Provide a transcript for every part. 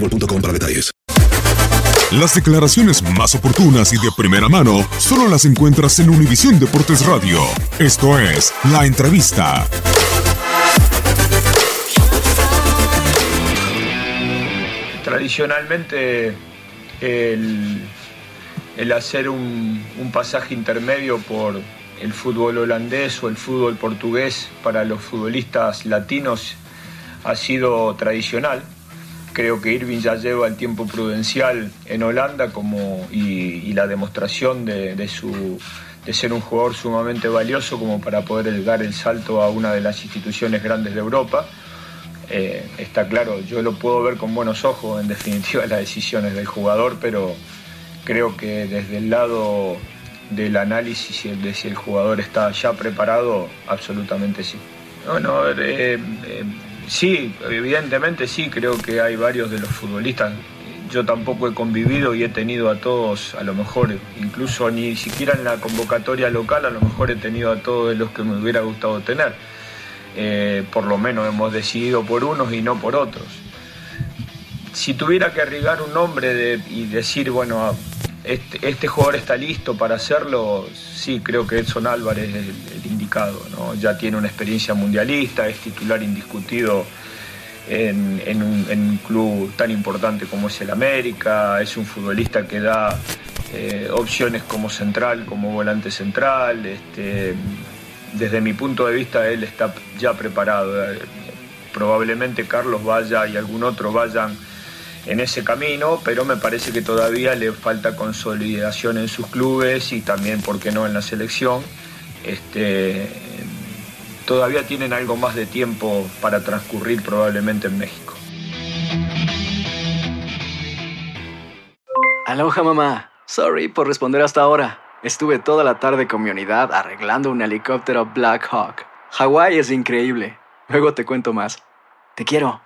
boostmobile.com detalles. Las declaraciones más oportunas y de primera mano solo las encuentras en Univisión Deportes Radio. Esto es La Entrevista. Tradicionalmente el, hacer un pasaje intermedio por el fútbol holandés o el fútbol portugués para los futbolistas latinos ha sido tradicional. Creo que Irving ya lleva el tiempo prudencial en Holanda como, y, la demostración de, ser un jugador sumamente valioso como para poder dar el salto a una de las instituciones grandes de Europa. Eh, está claro, yo lo puedo ver con buenos ojos, en definitiva, las decisiones del jugador, pero creo que desde el lado del análisis de si el jugador está ya preparado, absolutamente sí. Bueno, eh, eh, sí, evidentemente sí, creo que hay varios de los futbolistas. Yo tampoco he convivido y he tenido a todos, a lo mejor, incluso ni siquiera en la convocatoria local, a lo mejor he tenido a todos los que me hubiera gustado tener. Eh, por lo menos hemos decidido por unos y no por otros. Si tuviera que arriesgar un nombre de- y decir, bueno, este, este jugador está listo para hacerlo, sí, creo que Edson Álvarez es el, indicado. ¿no? Ya tiene una experiencia mundialista, es titular indiscutido en, en un, en un club tan importante como es el América, es un futbolista que da eh, opciones como central, como volante central. Este, desde mi punto de vista, él está ya preparado. Eh, Probablemente Carlos vaya y algún otro vayan en ese camino, pero me parece que todavía le falta consolidación en sus clubes y también, ¿por qué no?, en la selección. Este, todavía tienen algo más de tiempo para transcurrir probablemente en México. Aloha mamá. Sorry por responder hasta ahora. Estuve toda la tarde con mi unidad arreglando un helicóptero Black Hawk. Hawái es increíble. Luego te cuento más. Te quiero.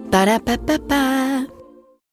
Ba-da-ba-ba-ba.